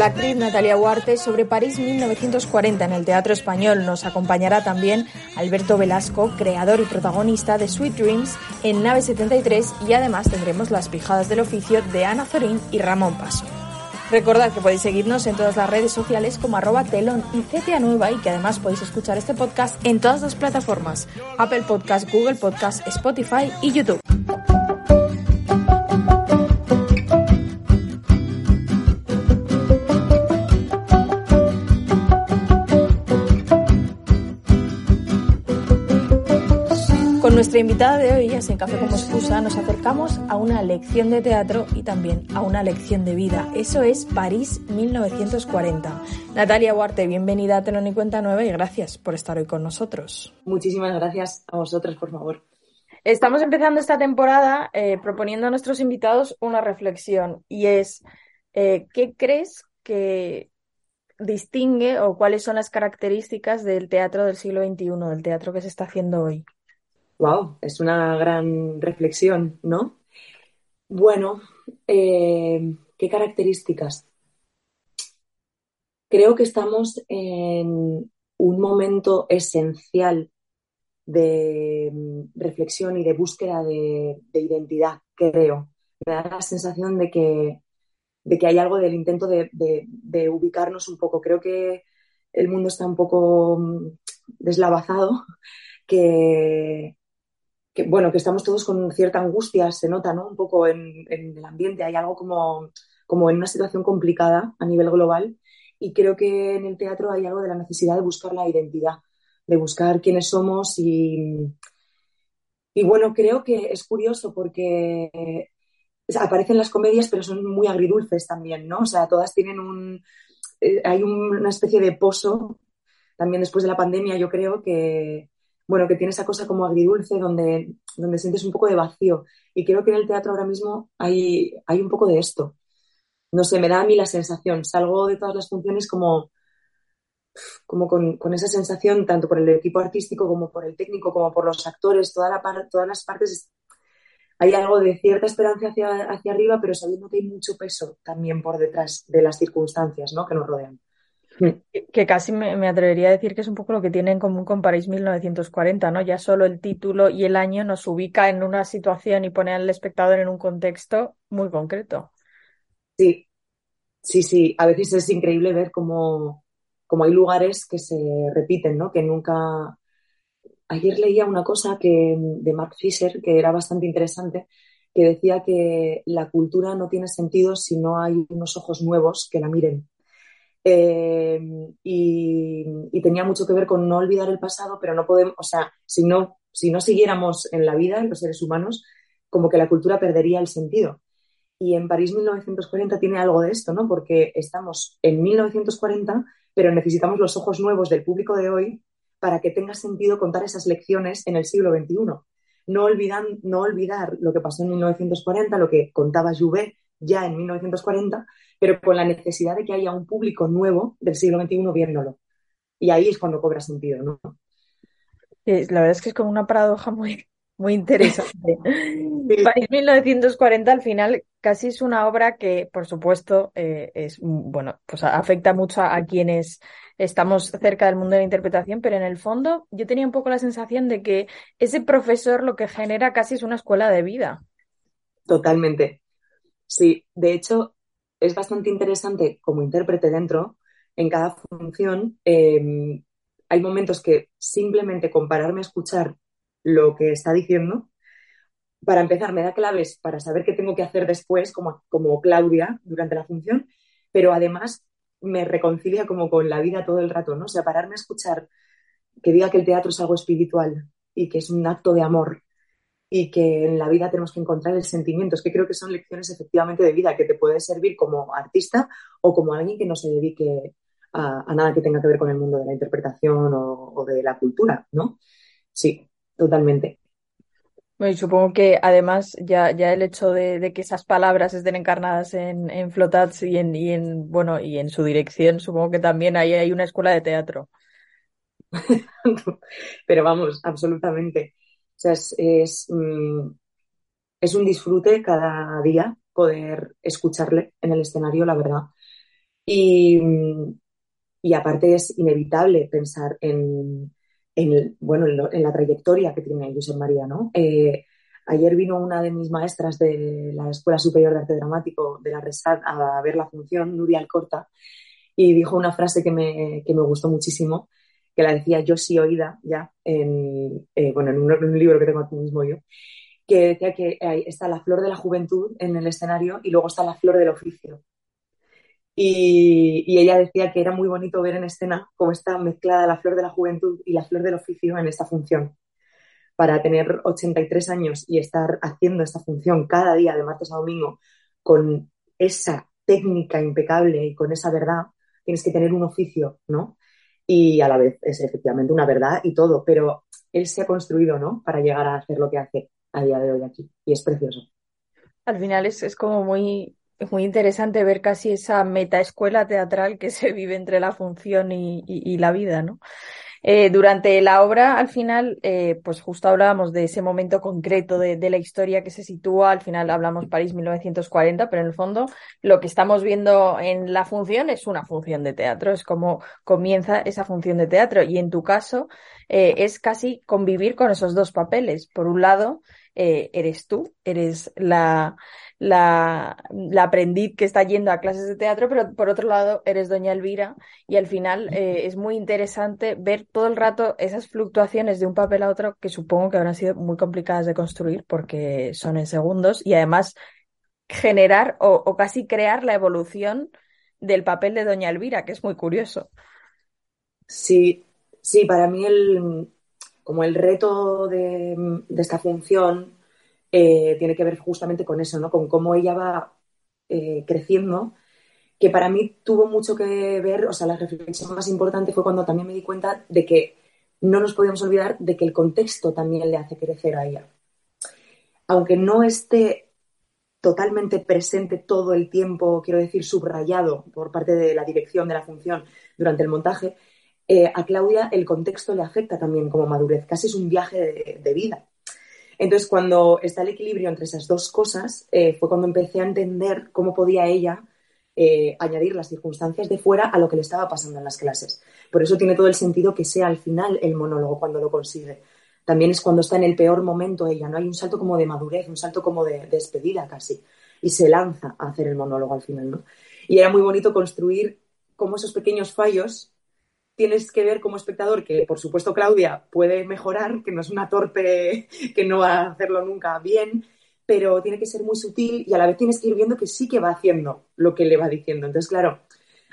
La actriz Natalia Huarte sobre París 1940 en el Teatro Español. Nos acompañará también Alberto Velasco, creador y protagonista de Sweet Dreams en Nave 73 y además tendremos las pijadas del oficio de Ana Zorín y Ramón Paso. Recordad que podéis seguirnos en todas las redes sociales como arroba telón y CTA Nueva y que además podéis escuchar este podcast en todas las plataformas, Apple Podcast, Google Podcast, Spotify y YouTube. Con nuestra invitada de hoy, en Café como Excusa, nos acercamos a una lección de teatro y también a una lección de vida. Eso es París 1940. Natalia Huarte, bienvenida a Telón y Cuenta Nueva y gracias por estar hoy con nosotros. Muchísimas gracias a vosotros, por favor. Estamos empezando esta temporada eh, proponiendo a nuestros invitados una reflexión y es, eh, ¿qué crees que distingue o cuáles son las características del teatro del siglo XXI, del teatro que se está haciendo hoy? Wow, es una gran reflexión, ¿no? Bueno, eh, ¿qué características? Creo que estamos en un momento esencial de mm, reflexión y de búsqueda de, de identidad, creo. Me da la sensación de que, de que hay algo del intento de, de, de, ubicarnos un poco. Creo que el mundo está un poco mm, deslavazado, que, que, bueno, que estamos todos con cierta angustia, se nota, ¿no? Un poco en, el ambiente, hay algo como, como en una situación complicada a nivel global y creo que en el teatro hay algo de la necesidad de buscar la identidad, de buscar quiénes somos y, y bueno, creo que es curioso porque aparecen las comedias pero son muy agridulces también, ¿no? O sea, todas tienen un... Eh, hay un, una especie de pozo también después de la pandemia, yo creo que, bueno, que tiene esa cosa como agridulce donde, donde sientes un poco de vacío. Y creo que en el teatro ahora mismo hay, hay un poco de esto. No sé, me da a mí la sensación. Salgo de todas las funciones como, como con, con esa sensación, tanto por el equipo artístico como por el técnico, como por los actores, toda la par, todas las partes. Hay algo de cierta esperanza hacia, hacia arriba, pero sabiendo que hay mucho peso también por detrás de las circunstancias ¿no? que nos rodean. Que casi me, atrevería a decir que es un poco lo que tiene en común con París 1940, ¿no? Ya solo el título y el año nos ubica en una situación y pone al espectador en un contexto muy concreto. Sí, sí, sí. A veces es increíble ver cómo, cómo hay lugares que se repiten, ¿no? Que nunca. Ayer leía una cosa que, de Mark Fisher que era bastante interesante, que decía que la cultura no tiene sentido si no hay unos ojos nuevos que la miren. Eh, y, y, tenía mucho que ver con no olvidar el pasado, pero no podemos, o sea, si no, si no siguiéramos en la vida, en los seres humanos, como que la cultura perdería el sentido. Y en París 1940 tiene algo de esto, ¿no? Porque estamos en 1940, pero necesitamos los ojos nuevos del público de hoy para que tenga sentido contar esas lecciones en el siglo XXI. No, olvidan, no olvidar lo que pasó en 1940, lo que contaba Jouvet ya en 1940, pero con la necesidad de que haya un público nuevo del siglo XXI viéndolo. Y ahí es cuando cobra sentido, ¿no? La verdad es que es como una paradoja muy, muy interesante. sí. París 1940 al final casi es una obra que, por supuesto, eh, es bueno, pues afecta mucho a, a, quienes estamos cerca del mundo de la interpretación, pero en el fondo yo tenía un poco la sensación de que ese profesor lo que genera casi es una escuela de vida. Totalmente. Sí, de hecho, es bastante interesante como intérprete dentro, en cada función, eh, hay momentos que simplemente compararme a escuchar lo que está diciendo para empezar, me da claves para saber qué tengo que hacer después, como, como Claudia, durante la función, pero además me reconcilia como con la vida todo el rato, ¿no? O sea, pararme a escuchar que diga que el teatro es algo espiritual y que es un acto de amor y que en la vida tenemos que encontrar el sentimiento. Es que creo que son lecciones efectivamente de vida que te puede servir como artista o como alguien que no se dedique a, nada que tenga que ver con el mundo de la interpretación o, de la cultura, ¿no? Sí, totalmente. Bueno, y supongo que además ya, ya el hecho de, que esas palabras estén encarnadas en, en Flotats y en, y en, bueno, y en su dirección, supongo que también ahí hay una escuela de teatro. Pero vamos, absolutamente. Sea, es, mm, es, un disfrute cada día poder escucharle en el escenario, la verdad. Y, y aparte es inevitable pensar en, en, bueno, en, la trayectoria que tiene José María, ¿no? Eh, ayer vino una de mis maestras de la Escuela Superior de Arte Dramático de la Resat a ver la función, Nuria Alcorta, y dijo una frase que me, que me gustó muchísimo, que la decía yo sí oída ya, en, eh, bueno, en un, libro que tengo aquí mismo yo, que decía que está la flor de la juventud en el escenario y luego está la flor del oficio. Y, ella decía que era muy bonito ver en escena cómo está mezclada la flor de la juventud y la flor del oficio en esta función. Para tener 83 años y estar haciendo esta función cada día de martes a domingo con esa técnica impecable y con esa verdad, tienes que tener un oficio, ¿no? Y a la vez es efectivamente una verdad y todo, pero él se ha construido, ¿no? Para llegar a hacer lo que hace a día de hoy aquí. Y es precioso. Al final es, es como muy muy interesante ver casi esa metaescuela teatral que se vive entre la función y, la vida, ¿no? Eh, durante la obra, al final, eh, pues justo hablábamos de ese momento concreto de, la historia que se sitúa, al final hablamos París 1940, pero en el fondo lo que estamos viendo en la función es una función de teatro, es como comienza esa función de teatro y en tu caso eh, es casi convivir con esos dos papeles. Por un lado, eres tú, eres la, la, la, aprendiz que está yendo a clases de teatro, pero por otro lado eres doña Elvira y al final eh, es muy interesante ver todo el rato esas fluctuaciones de un papel a otro que supongo que habrán sido muy complicadas de construir porque son en segundos y además generar o, casi crear la evolución del papel de doña Elvira, que es muy curioso. Sí, sí, para mí el, como el reto de, de esta función eh, tiene que ver justamente con eso, ¿no? Con cómo ella va eh, creciendo, que para mí tuvo mucho que ver, o sea, la reflexión más importante fue cuando también me di cuenta de que no nos podíamos olvidar de que el contexto también le hace crecer a ella. Aunque no esté totalmente presente todo el tiempo, quiero decir, subrayado por parte de la dirección de la función durante el montaje, eh, a Claudia el contexto le afecta también como madurez, casi es un viaje de vida. Entonces, cuando está el equilibrio entre esas dos cosas, eh, fue cuando empecé a entender cómo podía ella eh, añadir las circunstancias de fuera a lo que le estaba pasando en las clases. Por eso tiene todo el sentido que sea al final el monólogo cuando lo consigue. También es cuando está en el peor momento ella, ¿no? Hay un salto como de madurez, un salto como de, despedida casi. Y se lanza a hacer el monólogo al final, ¿no? Y era muy bonito construir cómo esos pequeños fallos tienes que ver como espectador que, por supuesto, Claudia puede mejorar, que no es una torpe que no va a hacerlo nunca bien, pero tiene que ser muy sutil y a la vez tienes que ir viendo que sí que va haciendo lo que le va diciendo. Entonces, claro,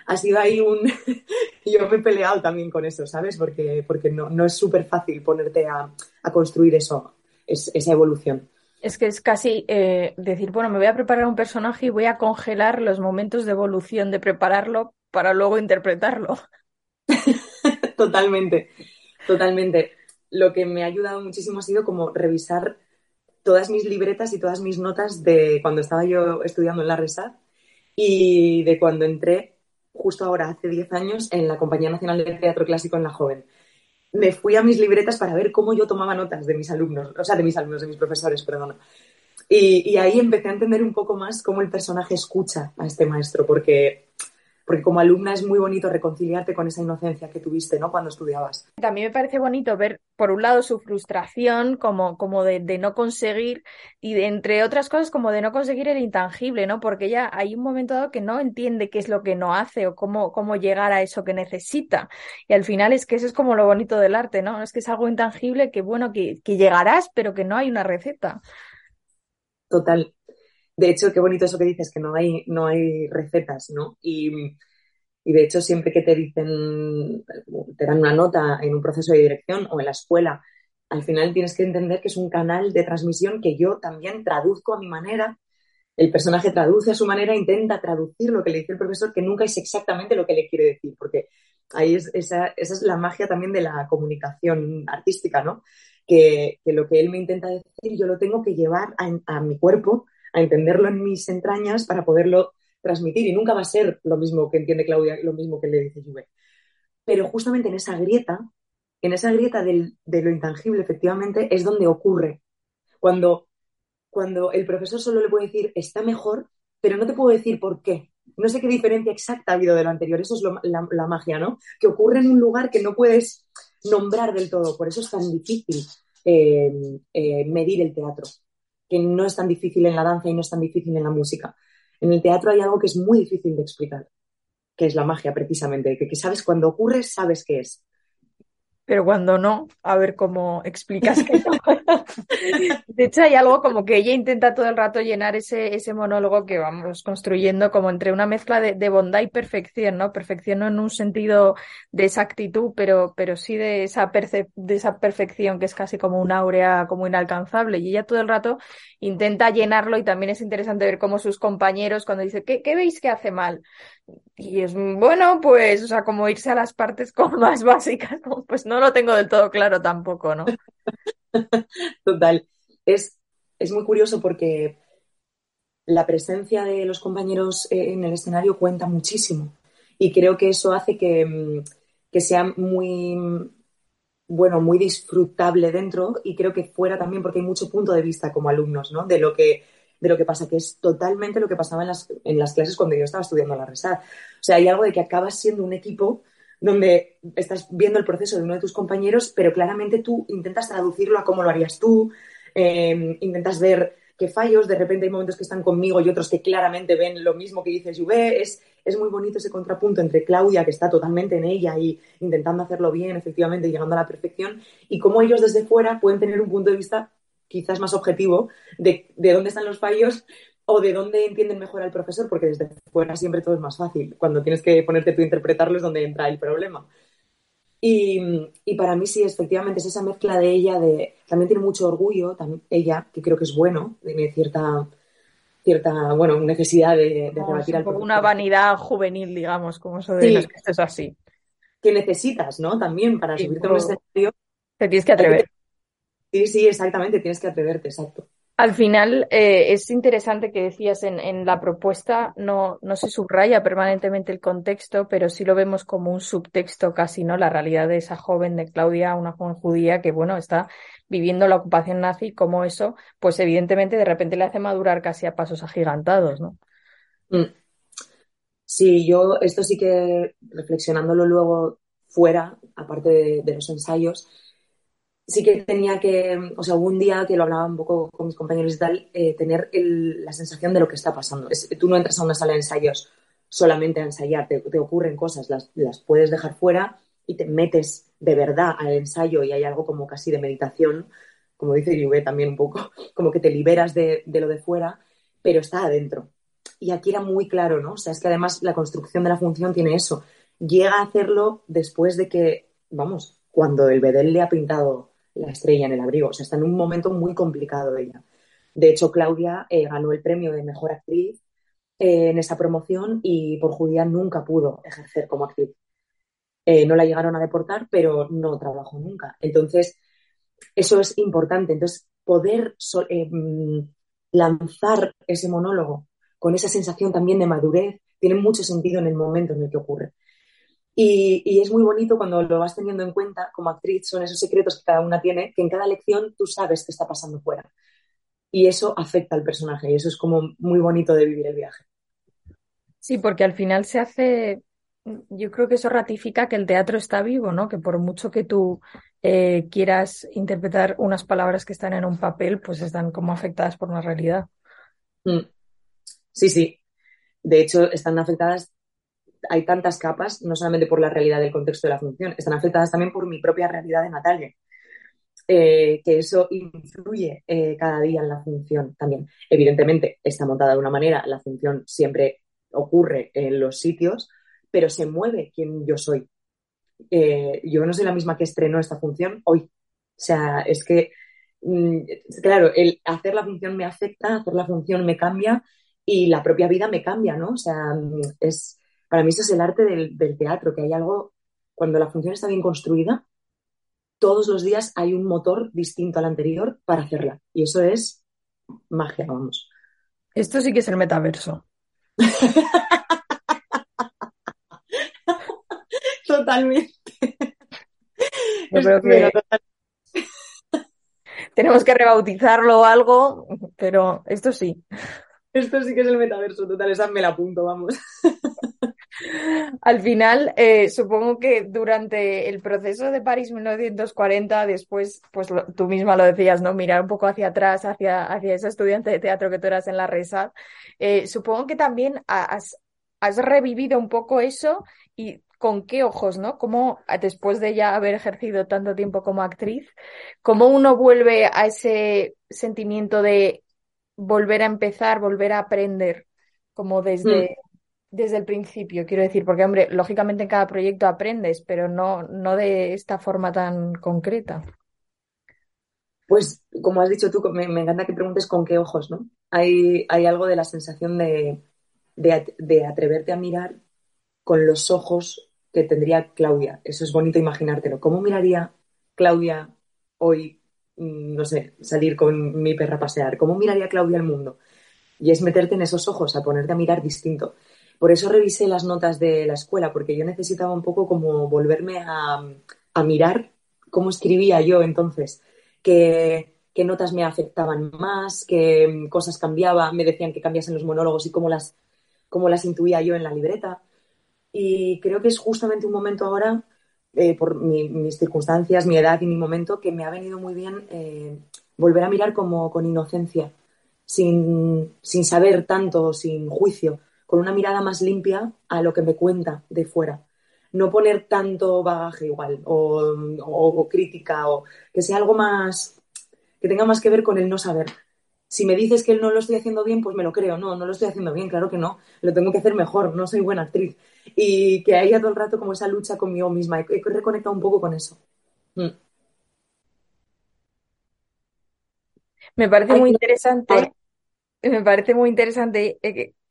ha sido ahí un... Yo me he peleado también con eso, ¿sabes? Porque, porque no, no es súper fácil ponerte a, construir eso, esa evolución. Es que es casi eh, decir, bueno, me voy a preparar un personaje y voy a congelar los momentos de evolución de prepararlo para luego interpretarlo. Totalmente, totalmente. Lo que me ha ayudado muchísimo ha sido como revisar todas mis libretas y todas mis notas de cuando estaba yo estudiando en la RESAD y de cuando entré justo ahora, hace 10 años, en la Compañía Nacional de Teatro Clásico en La Joven. Me fui a mis libretas para ver cómo yo tomaba notas de mis alumnos, o sea, de mis alumnos, de mis profesores, perdón. Y, y ahí empecé a entender un poco más cómo el personaje escucha a este maestro, porque porque como alumna es muy bonito reconciliarte con esa inocencia que tuviste, ¿no? Cuando estudiabas. También me parece bonito ver, por un lado, su frustración como, como de, no conseguir y de, entre otras cosas como de no conseguir el intangible, ¿no? Porque ella hay un momento dado que no entiende qué es lo que no hace o cómo, cómo llegar a eso que necesita. Y al final es que eso es como lo bonito del arte, ¿no? Es que es algo intangible que, bueno, que, que llegarás, pero que no hay una receta. Total. De hecho, qué bonito eso que dices, que no hay, no hay recetas, ¿no? Y, y de hecho, siempre que te dicen, te dan una nota en un proceso de dirección o en la escuela, al final tienes que entender que es un canal de transmisión que yo también traduzco a mi manera. El personaje traduce a su manera, intenta traducir lo que le dice el profesor, que nunca es exactamente lo que le quiere decir, porque ahí es, esa, esa es la magia también de la comunicación artística, ¿no? Que, que, lo que él me intenta decir yo lo tengo que llevar a, a, mi cuerpo, a entenderlo en mis entrañas para poderlo transmitir y nunca va a ser lo mismo que entiende Claudia, lo mismo que le dice Juve. Pero justamente en esa grieta en esa grieta del, de lo intangible, efectivamente, es donde ocurre. Cuando, cuando el profesor solo le puede decir está mejor, pero no te puedo decir por qué. No sé qué diferencia exacta ha habido de lo anterior. Eso es la, magia, ¿no? Que ocurre en un lugar que no puedes nombrar del todo. Por eso es tan difícil eh, eh, medir el teatro. Que no es tan difícil en la danza y no es tan difícil en la música. En el teatro hay algo que es muy difícil de explicar, que es la magia precisamente, que, que sabes cuando ocurre, sabes qué es pero cuando no, a ver cómo explicas que no. De hecho, hay algo como que ella intenta todo el rato llenar ese, ese monólogo que vamos construyendo como entre una mezcla de, de bondad y perfección, ¿no? Perfección no en un sentido de exactitud, pero, pero sí de esa, de esa perfección que es casi como un áurea, como inalcanzable. Y ella todo el rato intenta llenarlo y también es interesante ver cómo sus compañeros cuando dice, ¿qué, qué veis que hace mal? Y es bueno, pues, o sea, como irse a las partes como más básicas, pues no lo tengo del todo claro tampoco, ¿no? Total. Es, es muy curioso porque la presencia de los compañeros en el escenario cuenta muchísimo. Y creo que eso hace que, mm, que sea muy, bueno, muy disfrutable dentro y creo que fuera también porque hay mucho punto de vista como alumnos, ¿no? De lo que de lo que pasa, que es totalmente lo que pasaba en las, en las clases cuando yo estaba estudiando la RESAD. O sea, hay algo de que acabas siendo un equipo donde estás viendo el proceso de uno de tus compañeros, pero claramente tú intentas traducirlo a cómo lo harías tú, eh, intentas ver qué fallos, de repente hay momentos que están conmigo y otros que claramente ven lo mismo que dice Juve, es, es muy bonito ese contrapunto entre Claudia, que está totalmente en ella y intentando hacerlo bien, efectivamente, llegando a la perfección, y cómo ellos desde fuera pueden tener un punto de vista quizás más objetivo de, de dónde están los fallos o de dónde entienden mejor al profesor, porque desde fuera siempre todo es más fácil. Cuando tienes que ponerte tú a interpretarlo es donde entra el problema. Y, y, para mí sí, efectivamente, es esa mezcla de ella, de también tiene mucho orgullo, también, ella, que creo que es bueno, tiene cierta, cierta bueno, necesidad de, de rebatir al profesor. Una vanidad juvenil, digamos, como eso de sí, los que estés así. Que necesitas, ¿no? También para sí, subirte a un escenario. Te tienes que atrever. Sí, sí, exactamente, tienes que atreverte, exacto. Al final eh, es interesante que decías en, en, la propuesta, no, no se subraya permanentemente el contexto, pero sí lo vemos como un subtexto casi, ¿no? La realidad de esa joven de Claudia, una joven judía que, bueno, está viviendo la ocupación nazi, como eso, pues evidentemente de repente le hace madurar casi a pasos agigantados, ¿no? Mm. Sí, yo esto sí que reflexionándolo luego fuera, aparte de, de los ensayos, sí que tenía que, o sea, un día que lo hablaba un poco con mis compañeros y tal, eh, tener el, la sensación de lo que está pasando. Tú no entras a una sala de ensayos solamente a ensayar, te, ocurren cosas, las, puedes dejar fuera y te metes de verdad al ensayo y hay algo como casi de meditación, como dice Juve también un poco, como que te liberas de, de lo de fuera, pero está adentro. Y aquí era muy claro, ¿no? O sea, es que además la construcción de la función tiene eso. Llega a hacerlo después de que, vamos, cuando el Bedel le ha pintado la estrella en el abrigo. O sea, está en un momento muy complicado ella. De hecho, Claudia eh, ganó el premio de mejor actriz eh, en esa promoción y por judía nunca pudo ejercer como actriz. Eh, no la llegaron a deportar, pero no trabajó nunca. Entonces, eso es importante. Entonces, poder mm, lanzar ese monólogo con esa sensación también de madurez tiene mucho sentido en el momento en el que ocurre. Y, y, es muy bonito cuando lo vas teniendo en cuenta como actriz, son esos secretos que cada una tiene, que en cada lección tú sabes qué está pasando fuera. Y eso afecta al personaje y eso es como muy bonito de vivir el viaje. Sí, porque al final se hace, yo creo que eso ratifica que el teatro está vivo, ¿no? Que por mucho que tú eh, quieras interpretar unas palabras que están en un papel, pues están como afectadas por una realidad. Mm. Sí, sí. De hecho, están afectadas hay tantas capas, no solamente por la realidad del contexto de la función, están afectadas también por mi propia realidad de Natalia. eh, que eso influye eh, cada día en la función también. Evidentemente está montada de una manera, la función siempre ocurre en los sitios, pero se mueve quien yo soy. Eh, yo no soy la misma que estrenó esta función hoy. O sea, es que, mm, claro, el hacer la función me afecta, hacer la función me cambia y la propia vida me cambia, ¿no? O sea, mm, es, para mí eso es el arte del, del teatro, que hay algo, cuando la función está bien construida, todos los días hay un motor distinto al anterior para hacerla. Y eso es magia, vamos. Esto sí que es el metaverso. Totalmente. Yo creo que tenemos que rebautizarlo o algo, pero esto sí. Esto sí que es el metaverso, total, esa me la apunto, vamos. Al final, eh, supongo que durante el proceso de París 1940, después, pues lo, tú misma lo decías, ¿no? Mirar un poco hacia atrás, hacia, hacia estudiante de teatro que tú eras en la RESAD, eh, supongo que también has, has revivido un poco eso y con qué ojos, ¿no? Cómo después de ya haber ejercido tanto tiempo como actriz, cómo uno vuelve a ese sentimiento de volver a empezar, volver a aprender, como desde, mm desde el principio, quiero decir, porque, hombre, lógicamente en cada proyecto aprendes, pero no, no de esta forma tan concreta. Pues, como has dicho tú, me, encanta que preguntes con qué ojos, ¿no? Hay, hay algo de la sensación de, de, atreverte a mirar con los ojos que tendría Claudia. Eso es bonito imaginártelo. ¿Cómo miraría Claudia hoy, mm, no sé, salir con mi perra a pasear? ¿Cómo miraría Claudia el mundo? Y es meterte en esos ojos, a ponerte a mirar distinto. Por eso revisé las notas de la escuela, porque yo necesitaba un poco como volverme a, mirar cómo escribía yo entonces, qué, notas me afectaban más, qué cosas cambiaba, me decían que cambiasen los monólogos y cómo las, intuía yo en la libreta. Y creo que es justamente un momento ahora, eh, por mis circunstancias, mi edad y mi momento, que me ha venido muy bien eh, volver a mirar como con inocencia, sin saber tanto, sin juicio con una mirada más limpia a lo que me cuenta de fuera. No poner tanto bagaje igual o, crítica o que sea algo más, que tenga más que ver con el no saber. Si me dices que no lo estoy haciendo bien, pues me lo creo. No, no lo estoy haciendo bien, claro que no. Lo tengo que hacer mejor, no soy buena actriz. Y que haya todo el rato como esa lucha conmigo misma. He, reconectado un poco con eso. Mm. Me parece muy interesante. Me parece muy interesante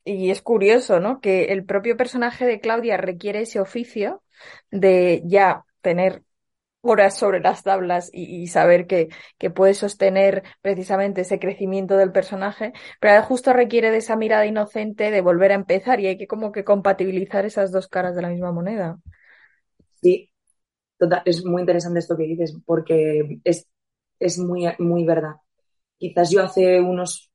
y es curioso, ¿no? Que el propio personaje de Claudia requiere ese oficio de ya tener horas sobre las tablas y, saber que, que, puede sostener precisamente ese crecimiento del personaje, pero justo requiere de esa mirada inocente de volver a empezar y hay que como que compatibilizar esas dos caras de la misma moneda. Sí, total, es muy interesante esto que dices porque es, es muy, muy verdad. Quizás yo hace unos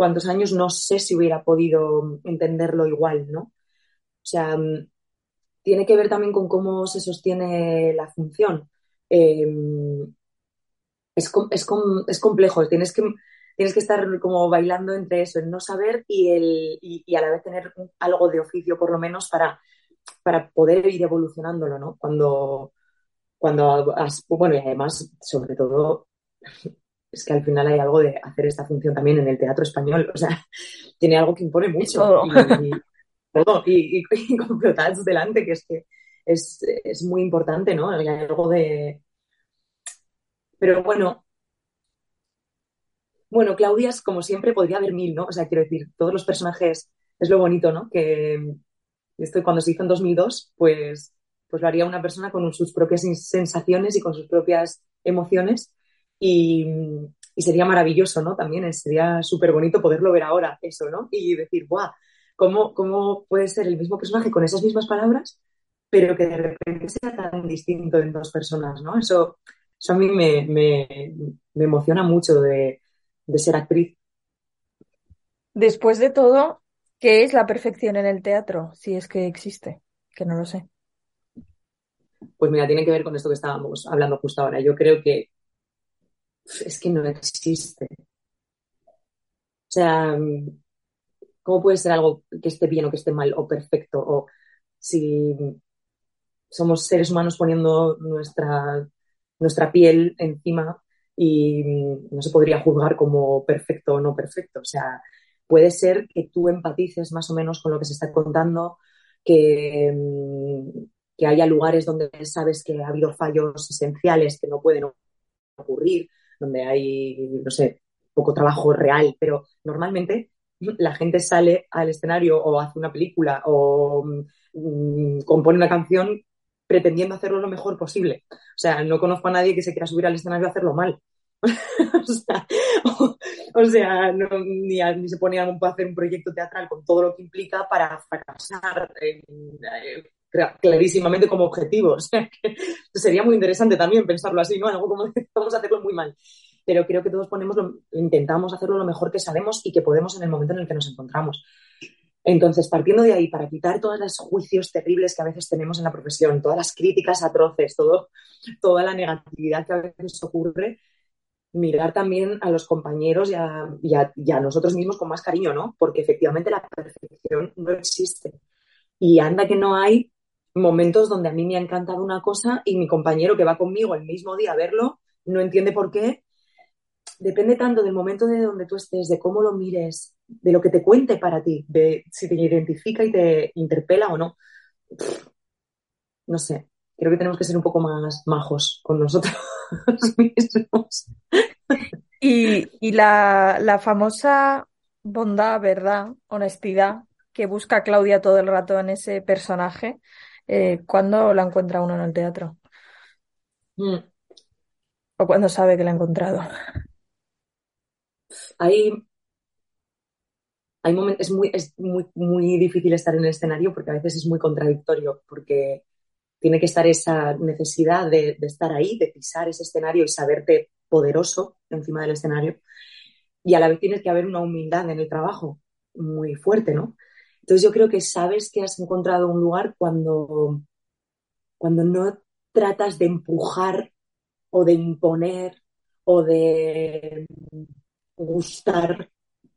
cuantos años no sé si hubiera podido entenderlo igual, ¿no? O sea, mm, tiene que ver también con cómo se sostiene la función. Em, es, es, complejo, tienes que, tienes que estar como bailando entre eso, el no saber y, el, y, a la vez tener algo de oficio por lo menos para, para poder ir evolucionándolo, ¿no? Cuando, cuando bueno, y además, sobre todo, es que al final hay algo de hacer esta función también en el teatro español. O sea, tiene algo que impone mucho. Y, todo. Y, con delante, que es que es, muy importante, ¿no? Hay algo de. Pero bueno. Bueno, Claudia como siempre, podría haber mil, ¿no? O sea, quiero decir, todos los personajes es lo bonito, ¿no? Que esto cuando se hizo en 2002, pues, pues lo haría una persona con sus propias sensaciones y con sus propias emociones y, sería maravilloso, ¿no? También sería súper bonito poderlo ver ahora, eso, ¿no? Y decir, ¡guau! ¿Cómo, ¿Cómo puede ser el mismo personaje con esas mismas palabras, pero que de repente sea tan distinto en dos personas, ¿no? Eso, eso a mí me, me, me emociona mucho de, de ser actriz. Después de todo, ¿qué es la perfección en el teatro? Si es que existe, que no lo sé. Pues mira, tiene que ver con esto que estábamos hablando justo ahora. Yo creo que es que no existe. O sea, ¿cómo puede ser algo que esté bien o que esté mal o perfecto? O si somos seres humanos poniendo nuestra, nuestra piel encima y no se podría juzgar como perfecto o no perfecto. O sea, puede ser que tú empatices más o menos con lo que se está contando, que, que haya lugares donde sabes que ha habido fallos esenciales que no pueden ocurrir, donde hay, no sé, poco trabajo real, pero normalmente la gente sale al escenario o hace una película o mm, compone una canción pretendiendo hacerlo lo mejor posible. O sea, no conozco a nadie que se quiera subir al escenario a hacerlo mal. o sea, ni, se pone a hacer un proyecto teatral con todo lo que implica para fracasar eh, clarísimamente como objetivo. Sería muy interesante también pensarlo así, ¿no? Algo como vamos a hacerlo muy mal pero creo que todos ponemos intentamos hacerlo lo mejor que sabemos y que podemos en el momento en el que nos encontramos. Entonces, partiendo de ahí, para quitar todos los juicios terribles que a veces tenemos en la profesión, todas las críticas atroces, todo, toda la negatividad que a veces ocurre, mirar también a los compañeros y a, y a, nosotros mismos con más cariño, ¿no? Porque efectivamente la perfección no existe. Y anda que no hay momentos donde a mí me ha encantado una cosa y mi compañero que va conmigo el mismo día a verlo no entiende por qué depende tanto del momento de donde tú estés, de cómo lo mires, de lo que te cuente para ti, de si te identifica y te interpela o no. No sé, creo que tenemos que ser un poco más majos con nosotros mismos. Y, la, famosa bondad, verdad, honestidad que busca Claudia todo el rato en ese personaje, eh, ¿cuándo la encuentra uno en el teatro? Mm. ¿O cuándo sabe que la ha encontrado? hay, hay momentos, es, muy, es muy, muy difícil estar en el escenario porque a veces es muy contradictorio, porque tiene que estar esa necesidad de, estar ahí, de pisar ese escenario y saberte poderoso encima del escenario. Y a la vez tienes que haber una humildad en el trabajo muy fuerte, ¿no? Entonces yo creo que sabes que has encontrado un lugar cuando, cuando no tratas de empujar o de imponer o de gustar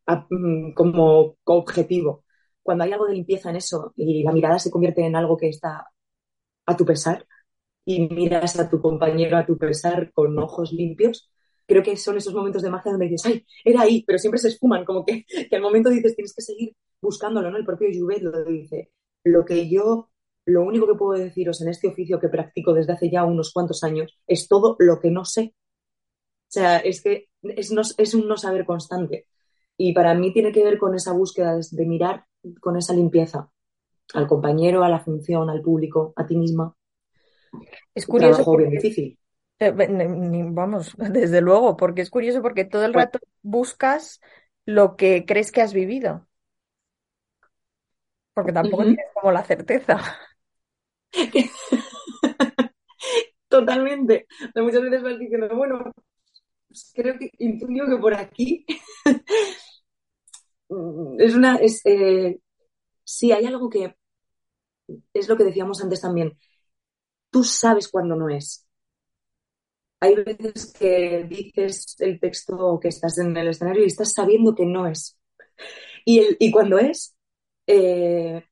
mm, como objetivo. Cuando hay algo de limpieza en eso y la mirada se convierte en algo que está a tu pesar y miras a tu compañero a tu pesar con ojos limpios, creo que son esos momentos de magia donde dices, ay, era ahí, pero siempre se esfuman, como que, que al momento dices, tienes que seguir buscándolo, ¿no? El propio Jouvet lo dice. Lo que yo, lo único que puedo deciros en este oficio que practico desde hace ya unos cuantos años es todo lo que no sé. O sea, es que es, un no saber constante. Y para mí tiene que ver con esa búsqueda de, mirar con esa limpieza al compañero, a la función, al público, a ti misma. Es curioso. Un bien difícil. Eh, vamos, desde luego, porque es curioso porque todo el pues rato buscas lo que crees que has vivido. Porque tampoco tienes como la certeza. Totalmente. Muchas veces vas diciendo, bueno, creo que intuyo que por aquí es una. Es, eh, sí, hay algo que es lo que decíamos antes también. Tú sabes cuándo no es. Hay veces que dices el texto que estás en el escenario y estás sabiendo que no es. Y, cuando es, eh,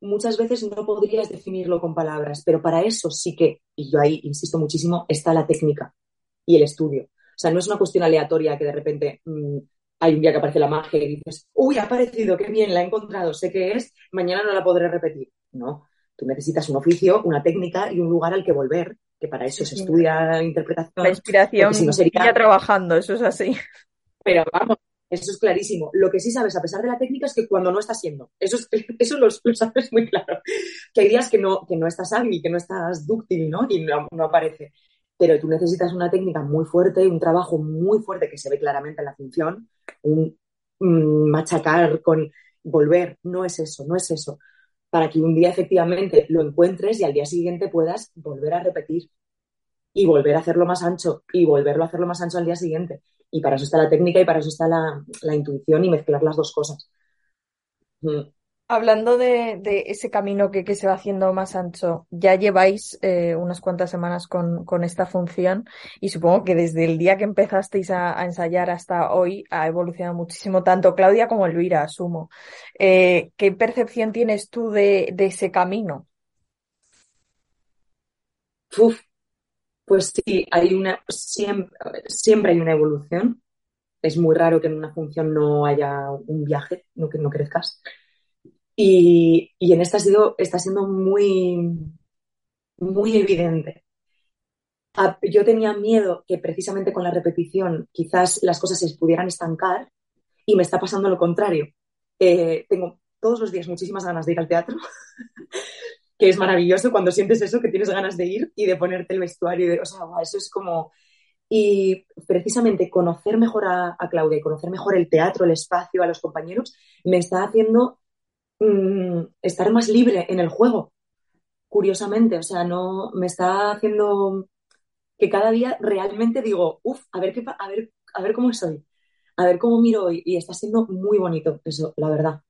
muchas veces no podrías definirlo con palabras, pero para eso sí que, y yo ahí insisto muchísimo, está la técnica y el estudio. O sea, no es una cuestión aleatoria que de repente mm, hay un día que aparece la magia y dices, uy, ha aparecido, qué bien, la he encontrado, sé qué es, mañana no la podré repetir. No, tú necesitas un oficio, una técnica y un lugar al que volver, que para eso se estudia interpretación. La inspiración si no sería... trabajando, eso es así. Pero vamos, eso es clarísimo. Lo que sí sabes, a pesar de la técnica, es que cuando no estás siendo. Eso, eso lo, sabes muy claro. Que hay días que no, que no estás hábil, que no estás dúctil, ¿no? Y no aparece pero tú necesitas una técnica muy fuerte, un trabajo muy fuerte que se ve claramente en la función, un machacar con volver, no es eso, no es eso, para que un día efectivamente lo encuentres y al día siguiente puedas volver a repetir y volver a hacerlo más ancho y volverlo a hacerlo más ancho al día siguiente. Y para eso está la técnica y para eso está la, intuición y mezclar las dos cosas. Mm. Hablando de, ese camino que, se va haciendo más ancho, ya lleváis eh, unas cuantas semanas con, esta función y supongo que desde el día que empezasteis a, ensayar hasta hoy ha evolucionado muchísimo, tanto Claudia como Elvira, asumo. Eh, ¿Qué percepción tienes tú de, ese camino? Uf, Pues sí, hay una, siempre, siempre hay una evolución. Es muy raro que en una función no haya un viaje, no que no crezcas. Y, y en esta ha sido, está siendo muy, muy evidente. Yo tenía miedo que precisamente con la repetición quizás las cosas se pudieran estancar y me está pasando lo contrario. Eh, tengo todos los días muchísimas ganas de ir al teatro, que es maravilloso cuando sientes eso, que tienes ganas de ir y de ponerte el vestuario. y de- o sea, eso es como... Y precisamente conocer mejor a, a Claudia y conocer mejor el teatro, el espacio, a los compañeros, me está haciendo mm, estar más libre en el juego, curiosamente. O sea, no me está haciendo que cada día realmente digo, uff, a ver qué, a ver, a ver cómo soy, a ver cómo miro hoy. Y está siendo muy bonito eso, la verdad.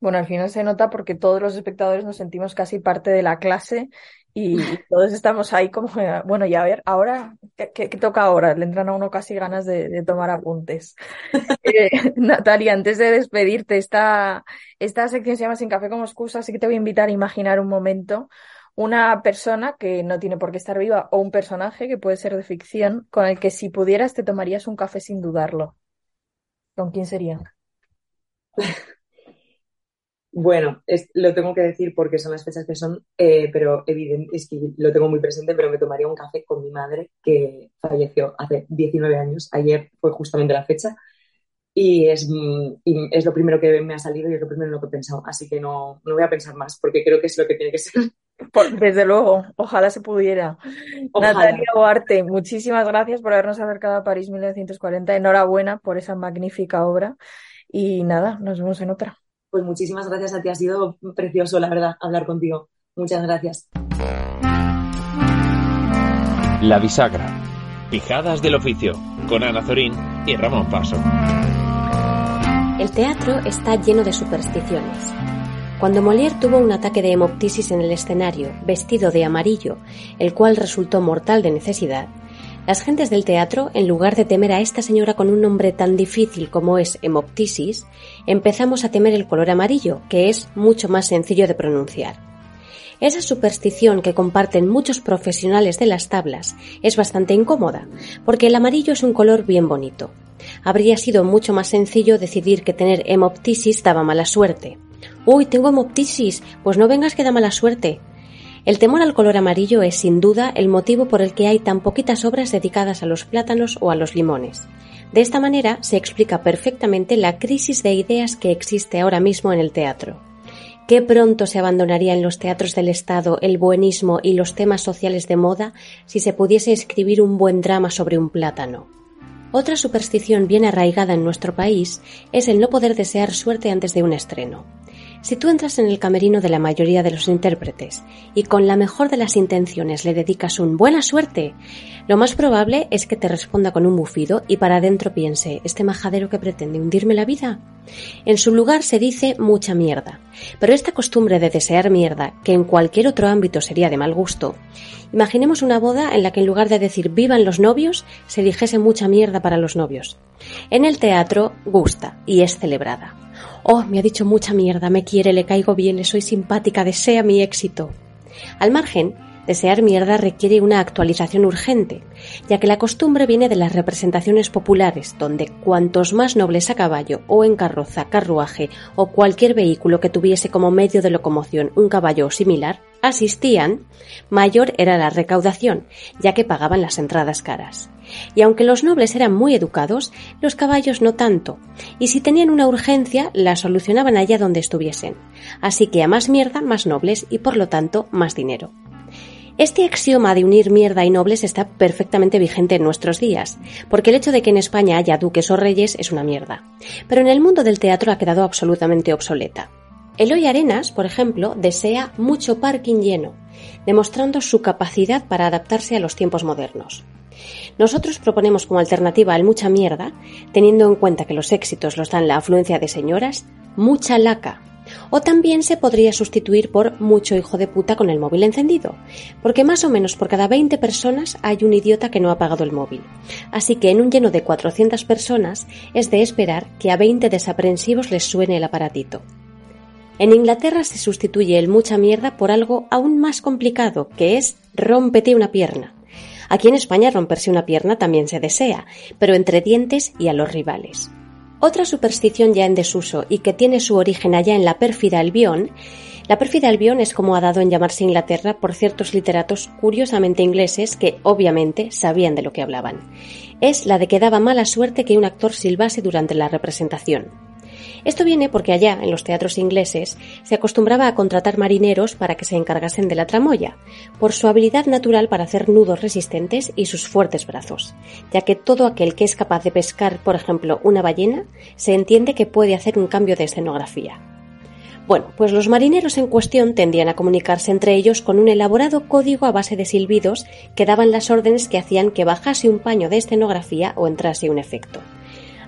Bueno, al final se nota porque todos los espectadores nos sentimos casi parte de la clase y, todos estamos ahí como, bueno, y a ver, ahora, ¿qué, qué- qué toca ahora? Le entran a uno casi ganas de, de tomar apuntes. Eh, Natalia, antes de despedirte, esta, esta sección se llama Sin café como excusa, así que te voy a invitar a imaginar un momento una persona que no tiene por qué estar viva o un personaje que puede ser de ficción con el que si pudieras te tomarías un café sin dudarlo. ¿Con quién sería? Bueno, es- lo tengo que decir porque son las fechas que son, eh, pero evidente, es que lo tengo muy presente, pero me tomaría un café con mi madre que falleció hace 19 años. Ayer fue justamente la fecha y es, mm, y es lo primero que me ha salido y es lo primero en lo que he pensado. Así que no, no voy a pensar más porque creo que es lo que tiene que ser. Por- desde luego, ojalá se pudiera. Ojalá. Natalia Huarte, muchísimas gracias por habernos acercado a París 1940. Enhorabuena por esa magnífica obra. Y nada, nos vemos en otra. Pues muchísimas gracias a ti, ha sido precioso, la verdad, hablar contigo. Muchas gracias. La bisagra. Pijadas del oficio. Con Ana Zorín y Ramón Paso. El teatro está lleno de supersticiones. Cuando Molière tuvo un ataque de hemoptisis en el escenario, vestido de amarillo, el cual resultó mortal de necesidad, las gentes del teatro, en lugar de temer a esta señora con un nombre tan difícil como es hemoptisis, empezamos a temer el color amarillo, que es mucho más sencillo de pronunciar. Esa superstición que comparten muchos profesionales de las tablas es bastante incómoda, porque el amarillo es un color bien bonito. Habría sido mucho más sencillo decidir que tener hemoptisis daba mala suerte. Uy, tengo hemoptisis, pues no vengas que da mala suerte. El temor al color amarillo es sin duda el motivo por el que hay tan poquitas obras dedicadas a los plátanos o a los limones. De esta manera se explica perfectamente la crisis de ideas que existe ahora mismo en el teatro. Qué pronto se abandonaría en los teatros del Estado el buenismo y los temas sociales de moda si se pudiese escribir un buen drama sobre un plátano. Otra superstición bien arraigada en nuestro país es el no poder desear suerte antes de un estreno. Si tú entras en el camerino de la mayoría de los intérpretes y con la mejor de las intenciones le dedicas un buena suerte, lo más probable es que te responda con un bufido y para adentro piense, ¿este majadero que pretende hundirme la vida? En su lugar se dice mucha mierda, pero esta costumbre de desear mierda, que en cualquier otro ámbito sería de mal gusto, imaginemos una boda en la que en lugar de decir vivan los novios, se dijese mucha mierda para los novios. En el teatro gusta y es celebrada. Oh, me ha dicho mucha mierda, me quiere, le caigo bien, le soy simpática, desea mi éxito. Al margen, desear mierda requiere una actualización urgente, ya que la costumbre viene de las representaciones populares, donde cuantos más nobles a caballo o en carroza, carruaje o cualquier vehículo que tuviese como medio de locomoción un caballo o similar, asistían, mayor era la recaudación, ya que pagaban las entradas caras. Y aunque los nobles eran muy educados, los caballos no tanto, y si tenían una urgencia, la solucionaban allá donde estuviesen. Así que a más mierda, más nobles y por lo tanto más dinero. Este axioma de unir mierda y nobles está perfectamente vigente en nuestros días, porque el hecho de que en España haya duques o reyes es una mierda. Pero en el mundo del teatro ha quedado absolutamente obsoleta. Eloy Arenas, por ejemplo, desea mucho parking lleno, demostrando su capacidad para adaptarse a los tiempos modernos. Nosotros proponemos como alternativa al mucha mierda, teniendo en cuenta que los éxitos los dan la afluencia de señoras, mucha laca. O también se podría sustituir por mucho hijo de puta con el móvil encendido, porque más o menos por cada 20 personas hay un idiota que no ha pagado el móvil. Así que en un lleno de 400 personas es de esperar que a 20 desaprensivos les suene el aparatito. En Inglaterra se sustituye el mucha mierda por algo aún más complicado, que es rómpete una pierna. Aquí en España romperse una pierna también se desea, pero entre dientes y a los rivales. Otra superstición ya en desuso y que tiene su origen allá en la pérfida Albión, la pérfida Albión es como ha dado en llamarse Inglaterra por ciertos literatos curiosamente ingleses que obviamente sabían de lo que hablaban. Es la de que daba mala suerte que un actor silbase durante la representación. Esto viene porque allá, en los teatros ingleses, se acostumbraba a contratar marineros para que se encargasen de la tramoya, por su habilidad natural para hacer nudos resistentes y sus fuertes brazos, ya que todo aquel que es capaz de pescar, por ejemplo, una ballena, se entiende que puede hacer un cambio de escenografía. Bueno, pues los marineros en cuestión tendían a comunicarse entre ellos con un elaborado código a base de silbidos que daban las órdenes que hacían que bajase un paño de escenografía o entrase un efecto.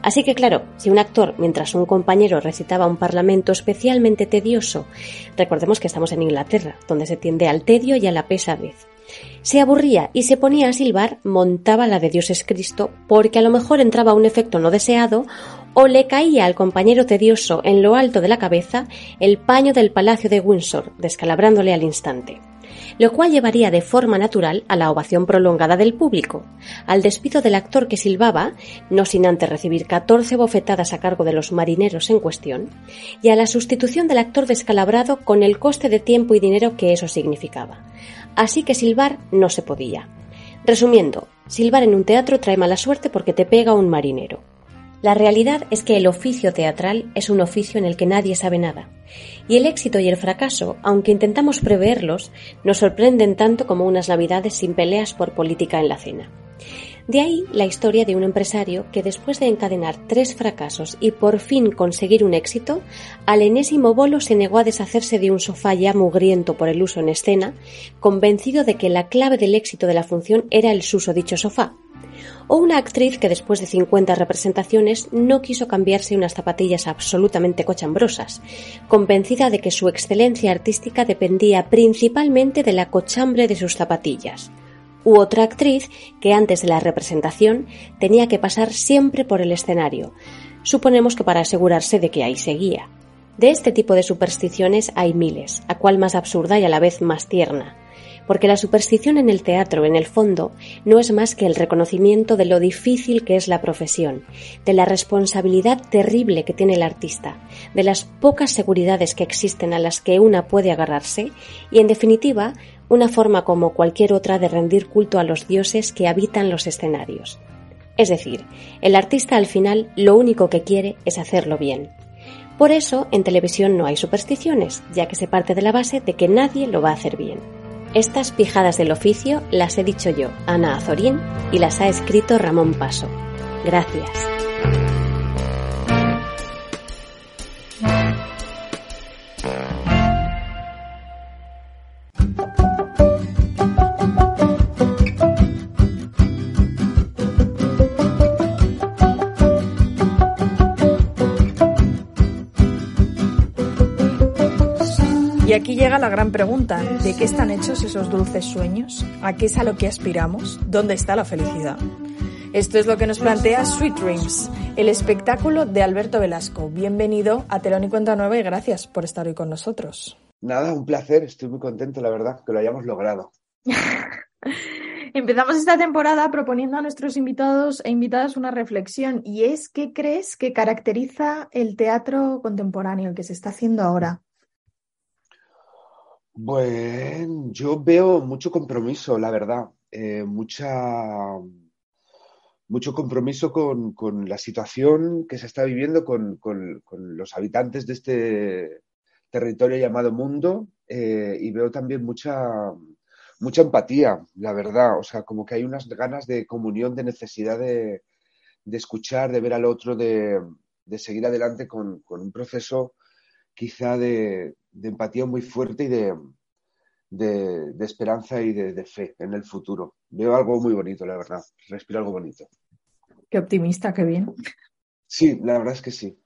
Así que claro, si un actor, mientras un compañero recitaba un parlamento especialmente tedioso, recordemos que estamos en Inglaterra, donde se tiende al tedio y a la pesadez, se aburría y se ponía a silbar, montaba la de Dios es Cristo, porque a lo mejor entraba un efecto no deseado o le caía al compañero tedioso en lo alto de la cabeza el paño del palacio de Windsor, descalabrándole al instante lo cual llevaría de forma natural a la ovación prolongada del público, al despido del actor que silbaba, no sin antes recibir 14 bofetadas a cargo de los marineros en cuestión, y a la sustitución del actor descalabrado con el coste de tiempo y dinero que eso significaba. Así que silbar no se podía. Resumiendo, silbar en un teatro trae mala suerte porque te pega un marinero. La realidad es que el oficio teatral es un oficio en el que nadie sabe nada, y el éxito y el fracaso, aunque intentamos preverlos, nos sorprenden tanto como unas navidades sin peleas por política en la cena. De ahí la historia de un empresario que después de encadenar tres fracasos y por fin conseguir un éxito, al enésimo bolo se negó a deshacerse de un sofá ya mugriento por el uso en escena, convencido de que la clave del éxito de la función era el susodicho sofá, o una actriz que después de 50 representaciones no quiso cambiarse unas zapatillas absolutamente cochambrosas, convencida de que su excelencia artística dependía principalmente de la cochambre de sus zapatillas. U otra actriz que antes de la representación tenía que pasar siempre por el escenario, suponemos que para asegurarse de que ahí seguía. De este tipo de supersticiones hay miles, a cual más absurda y a la vez más tierna porque la superstición en el teatro, en el fondo, no es más que el reconocimiento de lo difícil que es la profesión, de la responsabilidad terrible que tiene el artista, de las pocas seguridades que existen a las que una puede agarrarse y, en definitiva, una forma como cualquier otra de rendir culto a los dioses que habitan los escenarios. Es decir, el artista al final lo único que quiere es hacerlo bien. Por eso en televisión no hay supersticiones, ya que se parte de la base de que nadie lo va a hacer bien. Estas pijadas del oficio las he dicho yo, Ana Azorín, y las ha escrito Ramón Paso. Gracias. Aquí llega la gran pregunta, ¿de qué están hechos esos dulces sueños? ¿A qué es a lo que aspiramos? ¿Dónde está la felicidad? Esto es lo que nos plantea Sweet Dreams, el espectáculo de Alberto Velasco. Bienvenido a Telón y Cuenta Nueva y gracias por estar hoy con nosotros. Nada, un placer, estoy muy contento, la verdad, que lo hayamos logrado. Empezamos esta temporada proponiendo a nuestros invitados e invitadas una reflexión y es ¿qué crees que caracteriza el teatro contemporáneo, el que se está haciendo ahora? Bueno, yo veo mucho compromiso, la verdad, eh, mucha, mucho compromiso con, la situación que se está viviendo con, los habitantes de este territorio llamado mundo eh, y veo también mucha, mucha empatía, la verdad, o sea, como que hay unas ganas de comunión, de necesidad de, escuchar, de ver al otro, de, de seguir adelante con, un proceso quizá de, de empatía muy fuerte y de, de, esperanza y de, fe en el futuro. Veo algo muy bonito, la verdad. Respiro algo bonito. Qué optimista, qué bien. Sí, la verdad es que sí.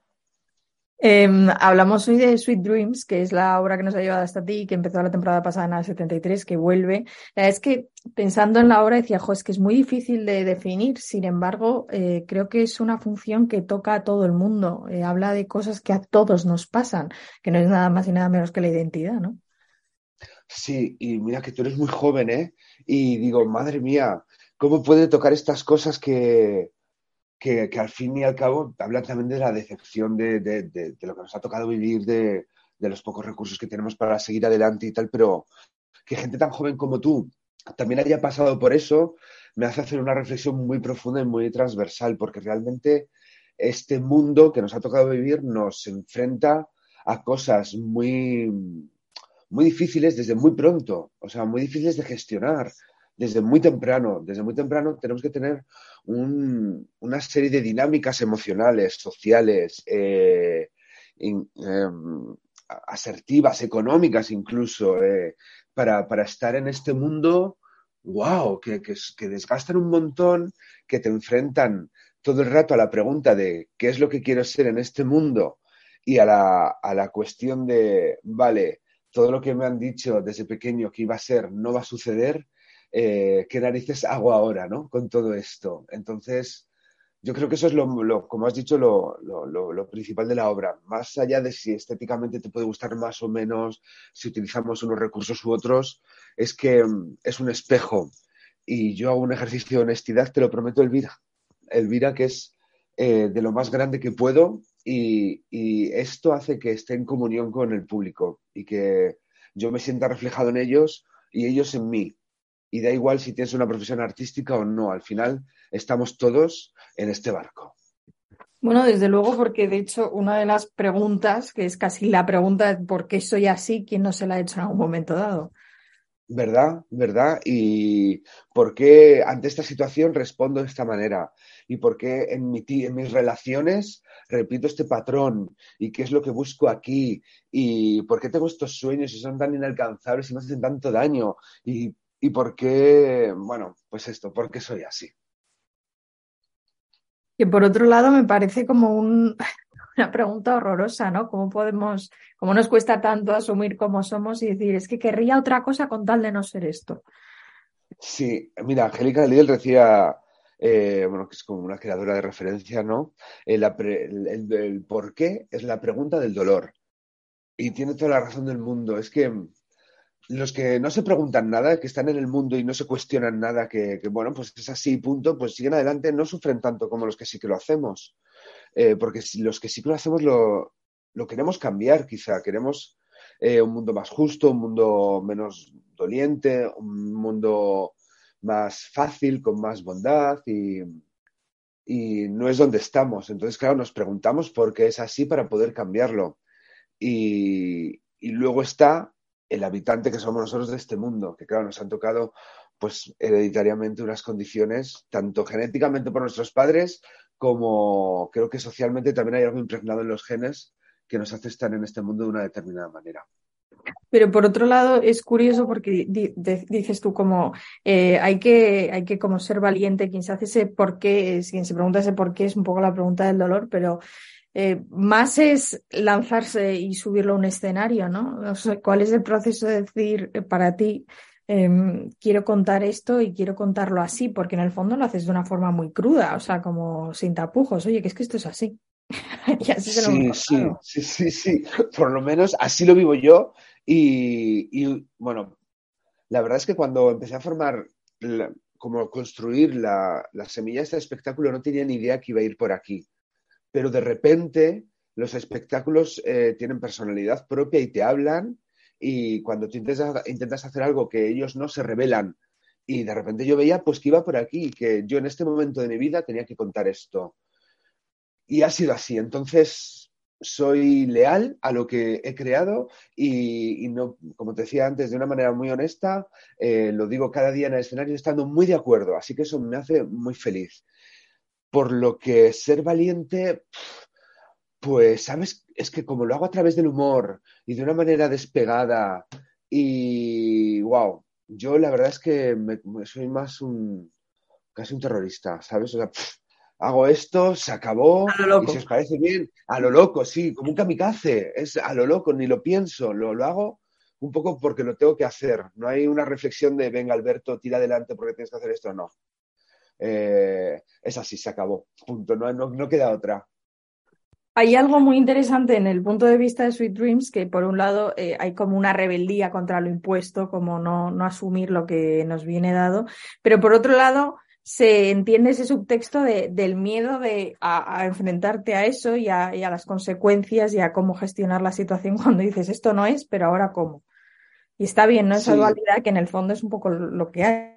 Em, hablamos hoy de Sweet Dreams, que es la obra que nos ha llevado hasta ti, que empezó la temporada pasada en el 73, que vuelve. es que pensando en la obra decía, jo, es que es muy difícil de definir, sin embargo, eh, creo que es una función que toca a todo el mundo, eh, habla de cosas que a todos nos pasan, que no es nada más y nada menos que la identidad, ¿no? Sí, y mira que tú eres muy joven, ¿eh? Y digo, madre mía, ¿cómo puede tocar estas cosas que, que, al fin y al cabo hablan también de la decepción de, lo que nos ha tocado vivir, de, los pocos recursos que tenemos para seguir adelante y tal, pero que gente tan joven como tú también haya pasado por eso, me hace hacer una reflexión muy profunda y muy transversal, porque realmente este mundo que nos ha tocado vivir nos enfrenta a cosas muy, muy difíciles desde muy pronto, o sea, muy difíciles de gestionar desde muy temprano. Desde muy temprano tenemos que tener una serie de dinámicas emocionales, sociales, eh, em, asertivas, económicas incluso, eh, para, estar en este mundo, wow, que, que, desgastan un montón, que te enfrentan todo el rato a la pregunta de qué es lo que quiero ser en este mundo y a la, a la cuestión de, vale, todo lo que me han dicho desde pequeño que iba a ser no va a suceder, eh, qué narices hago ahora, ¿no? Con todo esto. Entonces, yo creo que eso es lo, como has dicho, lo, principal de la obra. Más allá de si estéticamente te puede gustar más o menos, si utilizamos unos recursos u otros, es que mm, es un espejo. Y yo hago un ejercicio de honestidad, te lo prometo, Elvira. Elvira, que es eh, de lo más grande que puedo y, esto hace que esté en comunión con el público y que yo me sienta reflejado en ellos y ellos en mí y da igual si tienes una profesión artística o no, al final estamos todos en este barco. Bueno, desde luego, porque de hecho una de las preguntas, que es casi la pregunta de por qué soy así, ¿quién no se la ha hecho en algún momento dado? ¿Verdad? ¿Verdad? ¿Y por qué ante esta situación respondo de esta manera? ¿Y por qué en, en mis relaciones repito este patrón? ¿Y qué es lo que busco aquí? ¿Y por qué tengo estos sueños y son tan inalcanzables y me hacen tanto daño? ¿Y y por qué, bueno, pues esto, por qué soy así. Que por otro lado me parece como una pregunta horrorosa, ¿no? ¿Cómo podemos, cómo nos cuesta tanto asumir cómo somos y decir, es que querría otra cosa con tal de no ser esto? Sí, mira, Angélica Lidl decía, eh, bueno, que es como una creadora de referencia, ¿no? El, el, por qué es la pregunta del dolor. Y tiene toda la razón del mundo. Es que los que no se preguntan nada, que están en el mundo y no se cuestionan nada, que, bueno, pues es así, punto, pues siguen adelante, no sufren tanto como los que sí que lo hacemos. Eh, porque los que sí que lo hacemos lo, queremos cambiar, quizá. Queremos eh, un mundo más justo, un mundo menos doliente, un mundo más fácil, con más bondad y, y no es donde estamos. Entonces, claro, nos preguntamos por qué es así para poder cambiarlo. Y, y luego está el habitante que somos nosotros de este mundo, que claro, nos han tocado pues hereditariamente unas condiciones, tanto genéticamente por nuestros padres, como creo que socialmente también hay algo impregnado en los genes que nos hace estar en este mundo de una determinada manera. Pero por otro lado es curioso porque dices tú como eh, hay que hay que como ser valiente quien se hace ese por qué, quien se pregunta ese por qué es un poco la pregunta del dolor, pero eh, más es lanzarse y subirlo a un escenario, ¿no? ¿Cuál es el proceso de decir eh, para ti, em, quiero contar esto y quiero contarlo así? Porque en el fondo lo haces de una forma muy cruda, o sea, como sin tapujos. Oye, que es que esto es así. sí, sí, sí, sí, sí. Por lo menos así lo vivo yo. Y, bueno, la verdad es que cuando empecé a formar, como construir la, la semilla de este espectáculo, no tenía ni idea que iba a ir por aquí pero de repente los espectáculos eh, tienen personalidad propia y te hablan y cuando tú intentas, hacer algo que ellos no se revelan y de repente yo veía pues que iba por aquí, que yo en este momento de mi vida tenía que contar esto. Y ha sido así. Entonces soy leal a lo que he creado y, no, como te decía antes, de una manera muy honesta, eh, lo digo cada día en el escenario estando muy de acuerdo. Así que eso me hace muy feliz. Por lo que ser valiente, pues, ¿sabes? Es que como lo hago a través del humor y de una manera despegada y, wow, yo la verdad es que soy más un, casi un terrorista, ¿sabes? O sea, hago esto, se acabó, y si os parece bien, a lo loco, sí, como un kamikaze, es a lo loco, ni lo pienso, lo, lo hago un poco porque lo tengo que hacer. No hay una reflexión de, venga, Alberto, tira adelante porque tienes que hacer esto, no. Eh, es así, se acabó, punto, no, no, queda otra. Hay algo muy interesante en el punto de vista de Sweet Dreams, que por un lado eh, hay como una rebeldía contra lo impuesto, como no, no asumir lo que nos viene dado, pero por otro lado se entiende ese subtexto de, del miedo de, a, enfrentarte a eso y a, las consecuencias y a cómo gestionar la situación cuando dices esto no es, pero ahora cómo. Y está bien, ¿no? Esa dualidad que en el fondo es un poco lo que hay.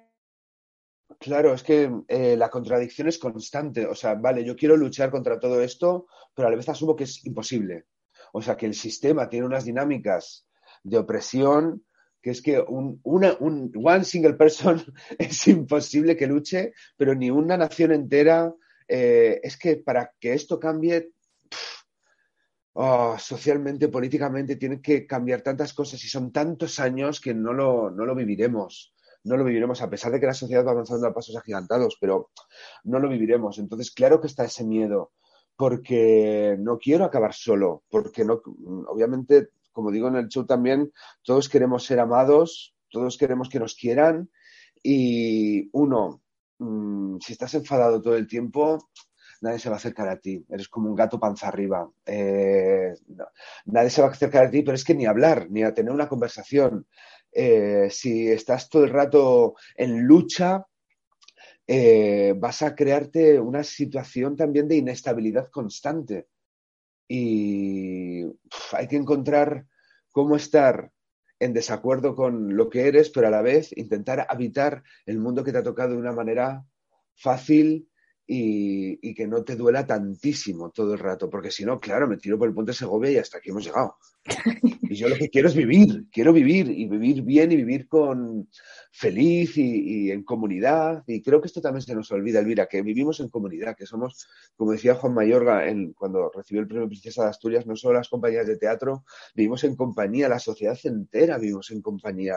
Claro, es que eh, la contradicción es constante. O sea, vale, yo quiero luchar contra todo esto, pero a la vez asumo que es imposible. O sea, que el sistema tiene unas dinámicas de opresión que es que un, una, un one single person es imposible que luche, pero ni una nación entera. Eh, es que para que esto cambie, oh, socialmente, políticamente, tiene que cambiar tantas cosas y son tantos años que no lo, no lo viviremos. No lo viviremos, a pesar de que la sociedad va avanzando a pasos agigantados, pero no lo viviremos. Entonces, claro que está ese miedo, porque no quiero acabar solo, porque no, obviamente como digo en el show también, todos queremos ser amados, todos queremos que nos quieran y uno, mm, si estás enfadado todo el tiempo, nadie se va a acercar a ti. Eres como un gato panza arriba. Eh, nadie se va a acercar a ti, pero es que ni hablar, ni a tener una conversación. Eh, si estás todo el rato en lucha, eh, vas a crearte una situación también de inestabilidad constante y hay que encontrar cómo estar en desacuerdo con lo que eres, pero a la vez intentar habitar el mundo que te ha tocado de una manera fácil y, que no te duela tantísimo todo el rato, porque si no, claro, me tiro por el puente de Segovia y hasta aquí hemos llegado. Y yo lo que quiero es vivir, quiero vivir y vivir bien y vivir con feliz y, en comunidad. Y creo que esto también se nos olvida, Elvira, que vivimos en comunidad, que somos, como decía Juan Mayorga en, cuando recibió el premio Princesa de Asturias, no solo las compañías de teatro, vivimos en compañía, la sociedad entera vivimos en compañía.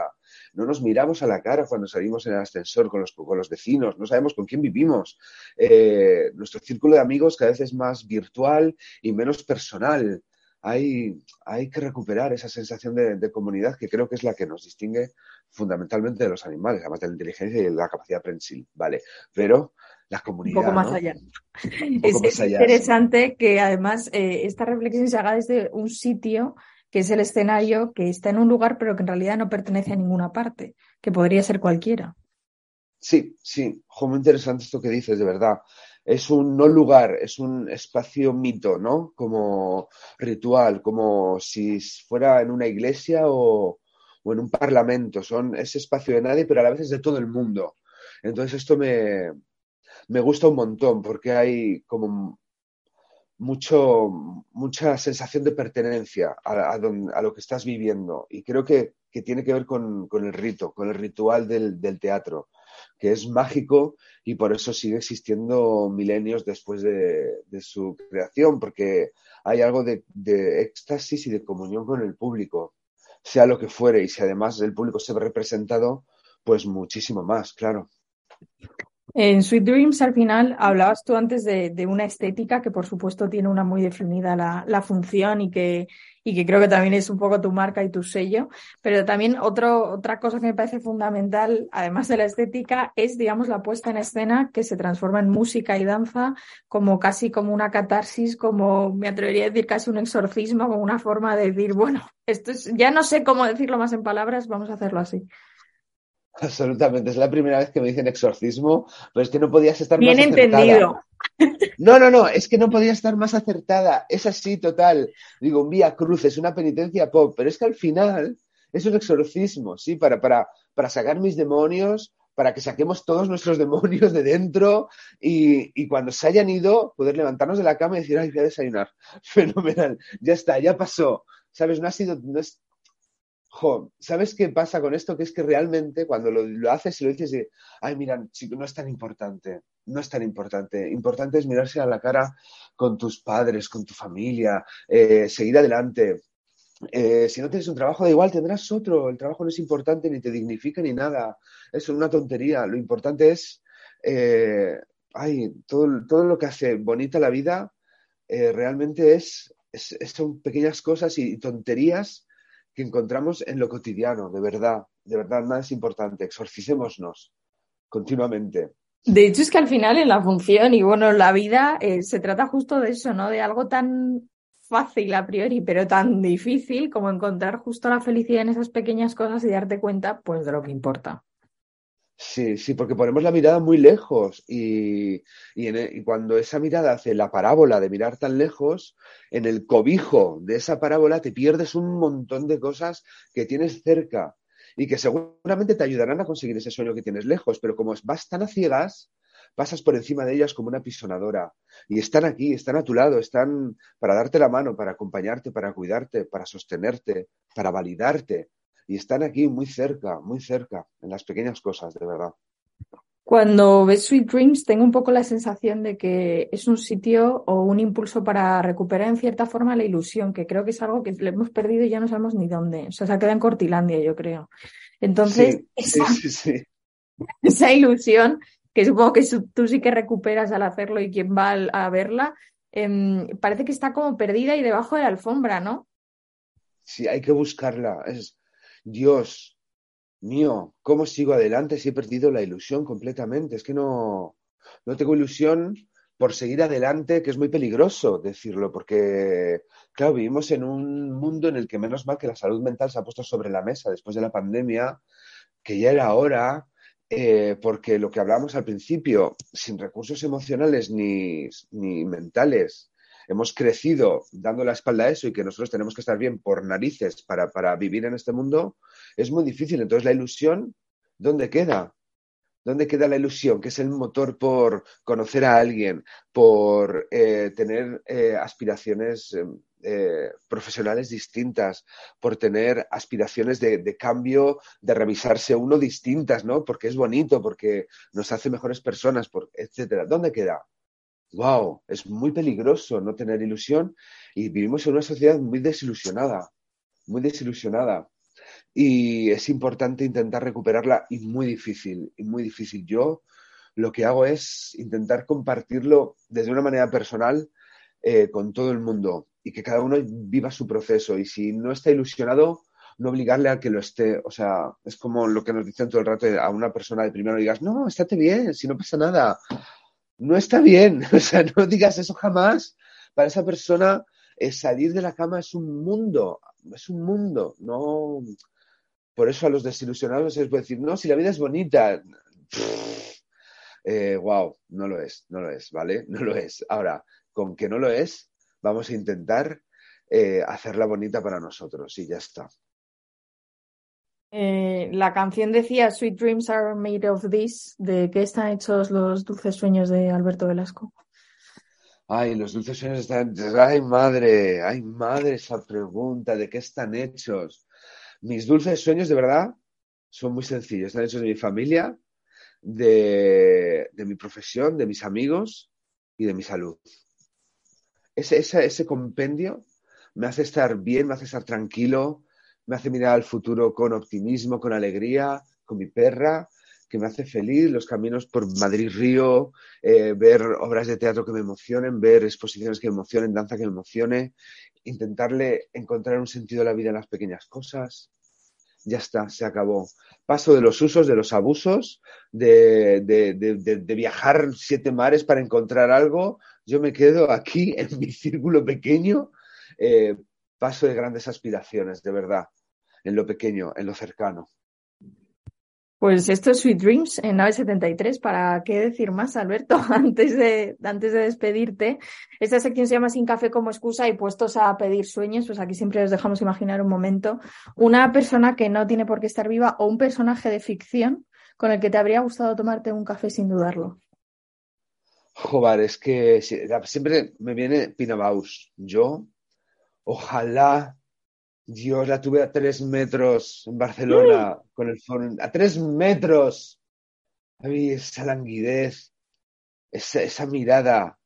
No nos miramos a la cara cuando salimos en el ascensor con los, con los vecinos, no sabemos con quién vivimos. Eh, nuestro círculo de amigos cada vez es más virtual y menos personal hay, hay que recuperar esa sensación de, comunidad que creo que es la que nos distingue fundamentalmente de los animales, además de la inteligencia y la capacidad prensil, ¿vale? Pero la comunidad. Un poco más allá. es, interesante que además eh, esta reflexión se haga desde un sitio que es el escenario que está en un lugar pero que en realidad no pertenece a ninguna parte, que podría ser cualquiera. Sí, sí, muy interesante esto que dices, de verdad es un no lugar, es un espacio mito, ¿no? Como ritual, como si fuera en una iglesia o, en un parlamento. Son ese espacio de nadie, pero a la vez es de todo el mundo. Entonces esto me, me gusta un montón porque hay como mucho, mucha sensación de pertenencia a, lo que estás viviendo. Y creo que, tiene que ver con, el rito, con el ritual del teatro que es mágico y por eso sigue existiendo milenios después de, su creación, porque hay algo de, éxtasis y de comunión con el público, sea lo que fuere, y si además el público se ve representado, pues muchísimo más, claro. En Sweet Dreams, al final, hablabas tú antes de, una estética que, por supuesto, tiene una muy definida la, función y que, y que creo que también es un poco tu marca y tu sello. Pero también otro, otra cosa que me parece fundamental, además de la estética, es, digamos, la puesta en escena que se transforma en música y danza como casi como una catarsis, como me atrevería a decir casi un exorcismo, como una forma de decir, bueno, esto es, ya no sé cómo decirlo más en palabras, vamos a hacerlo así. Absolutamente, es la primera vez que me dicen exorcismo, pero es que no podías estar más acertada. Bien entendido. No, no, no, es que no podía estar más acertada. Es así, total. Digo, un vía cruz, es una penitencia pop, pero es que al final es un exorcismo, ¿sí? Para, para, para sacar mis demonios, para que saquemos todos nuestros demonios de dentro y, y, cuando se hayan ido, poder levantarnos de la cama y decir, ay, voy a desayunar. Fenomenal, ya está, ya pasó. ¿Sabes? No ha sido, no es, ¿sabes qué pasa con esto? Que es que realmente cuando lo, haces y lo dices, ay, mira, chico, no es tan importante, no es tan importante. Importante es mirarse a la cara con tus padres, con tu familia, eh, seguir adelante. Eh, si no tienes un trabajo, da igual, tendrás otro. El trabajo no es importante, ni te dignifica, ni nada. Es una tontería. Lo importante es eh, ay, todo, todo lo que hace bonita la vida realmente es, es, son pequeñas cosas y tonterías que encontramos en lo cotidiano, de verdad, de verdad, nada es importante, exorcicémonos continuamente. De hecho, es que al final en la función y bueno, la vida eh, se trata justo de eso, ¿no? De algo tan fácil a priori, pero tan difícil como encontrar justo la felicidad en esas pequeñas cosas y darte cuenta, pues, de lo que importa. Sí, sí, porque ponemos la mirada muy lejos y, e, y, cuando esa mirada hace la parábola de mirar tan lejos, en el cobijo de esa parábola te pierdes un montón de cosas que tienes cerca y que seguramente te ayudarán a conseguir ese sueño que tienes lejos, pero como vas tan a ciegas, pasas por encima de ellas como una pisonadora. Y están aquí, están a tu lado, están para darte la mano, para acompañarte, para cuidarte, para sostenerte, para validarte. Y están aquí muy cerca, muy cerca, en las pequeñas cosas, de verdad. Cuando ves Sweet Dreams, tengo un poco la sensación de que es un sitio o un impulso para recuperar en cierta forma la ilusión, que creo que es algo que le hemos perdido y ya no sabemos ni dónde. O sea, se ha quedado en Cortilandia, yo creo. Entonces, esa, ilusión, que supongo que tú sí que recuperas al hacerlo y quien va a verla, em, parece que está como perdida y debajo de la alfombra, ¿no? Sí, hay que buscarla. Es Dios, mío, ¿cómo sigo adelante si he perdido la ilusión completamente? Es que no, no tengo ilusión por seguir adelante, que es muy peligroso decirlo, porque, claro, vivimos en un mundo en el que menos mal que la salud mental se ha puesto sobre la mesa después de la pandemia, que ya era hora, eh, porque lo que hablábamos al principio, sin recursos emocionales ni, ni mentales, hemos crecido dando la espalda a eso y que nosotros tenemos que estar bien por narices para, para vivir en este mundo, es muy difícil. Entonces, la ilusión, ¿dónde queda? ¿Dónde queda la ilusión? Que es el motor por conocer a alguien, por eh, tener eh, aspiraciones eh, profesionales distintas, por tener aspiraciones de, de, cambio, de revisarse uno distintas, ¿no? Porque es bonito, porque nos hace mejores personas, por, etcétera. ¿Dónde queda? Wow, es muy peligroso no tener ilusión y vivimos en una sociedad muy desilusionada, muy desilusionada. Y es importante intentar recuperarla y muy difícil, y muy difícil. Yo lo que hago es intentar compartirlo desde una manera personal eh, con todo el mundo y que cada uno viva su proceso. Y si no está ilusionado, no obligarle a que lo esté. O sea, es como lo que nos dicen todo el rato a una persona de primero, digas, no, estate bien, si no pasa nada no está bien. O sea, no digas eso jamás. Para esa persona, eh, salir de la cama es un mundo, es un mundo. No. Por eso a los desilusionados les puede decir, no, si la vida es bonita. wow, eh, no lo es, no lo es, ¿vale? No lo es. Ahora, con que no lo es, vamos a intentar eh, hacerla bonita para nosotros y ya está. Eh, la canción decía Sweet Dreams are made of this. ¿De qué están hechos los dulces sueños de Alberto Velasco? Ay, los dulces sueños están. Ay, madre, ay, madre, esa pregunta, ¿de qué están hechos? Mis dulces sueños, de verdad, son muy sencillos. Están hechos de mi familia, de, mi profesión, de mis amigos y de mi salud. Ese, ese compendio me hace estar bien, me hace estar tranquilo, me hace mirar al futuro con optimismo, con alegría, con mi perra, que me hace feliz, los caminos por Madrid-Río, eh, ver obras de teatro que me emocionen, ver exposiciones que me emocionen, danza que me emocione, intentarle encontrar un sentido a la vida en las pequeñas cosas. Ya está, se acabó. Paso de los usos, de los abusos, de, de viajar siete mares para encontrar algo. Yo me quedo aquí en mi círculo pequeño, eh, paso de grandes aspiraciones, de verdad, en lo pequeño, en lo cercano. Pues esto es Sweet Dreams en Nave 73. ¿Para qué decir más, Alberto? Antes de, antes de despedirte, esta sección se llama Sin café como excusa y puestos a pedir sueños, pues aquí siempre os dejamos imaginar un momento. Una persona que no tiene por qué estar viva o un personaje de ficción con el que te habría gustado tomarte un café sin dudarlo. Joder, es que siempre me viene Pinabaus. Yo Ojalá Dios la tuve a tres metros en Barcelona mm. con el fondo. A tres metros. Ay, esa languidez, esa, esa mirada.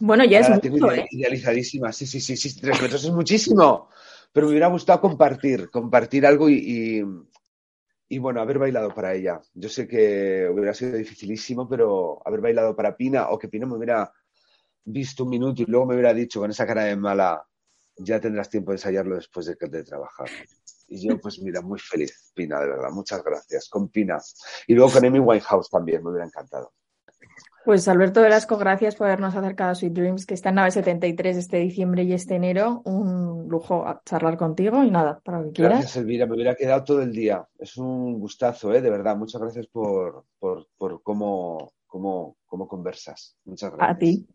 Bueno, ya es mucho, ¿eh? idealizadísima. Sí, sí, sí, sí, tres metros es muchísimo. Pero me hubiera gustado compartir, compartir algo y, y bueno, haber bailado para ella. Yo sé que hubiera sido dificilísimo, pero haber bailado para Pina o que Pina me hubiera visto un minuto y luego me hubiera dicho con esa cara de mala, ya tendrás tiempo de ensayarlo después de, de trabajar. Y yo, pues mira, muy feliz, Pina, de verdad. Muchas gracias. Con Pina. Y luego con Amy Winehouse también, me hubiera encantado. Pues Alberto Velasco, gracias por habernos acercado a Sweet Dreams, que está en nave 73 este diciembre y este enero. Un lujo charlar contigo y nada, para lo que quieras. Gracias, Elvira. Me hubiera quedado todo el día. Es un gustazo, ¿eh? de verdad. Muchas gracias por, por, por cómo, cómo, cómo conversas. Muchas gracias. A ti.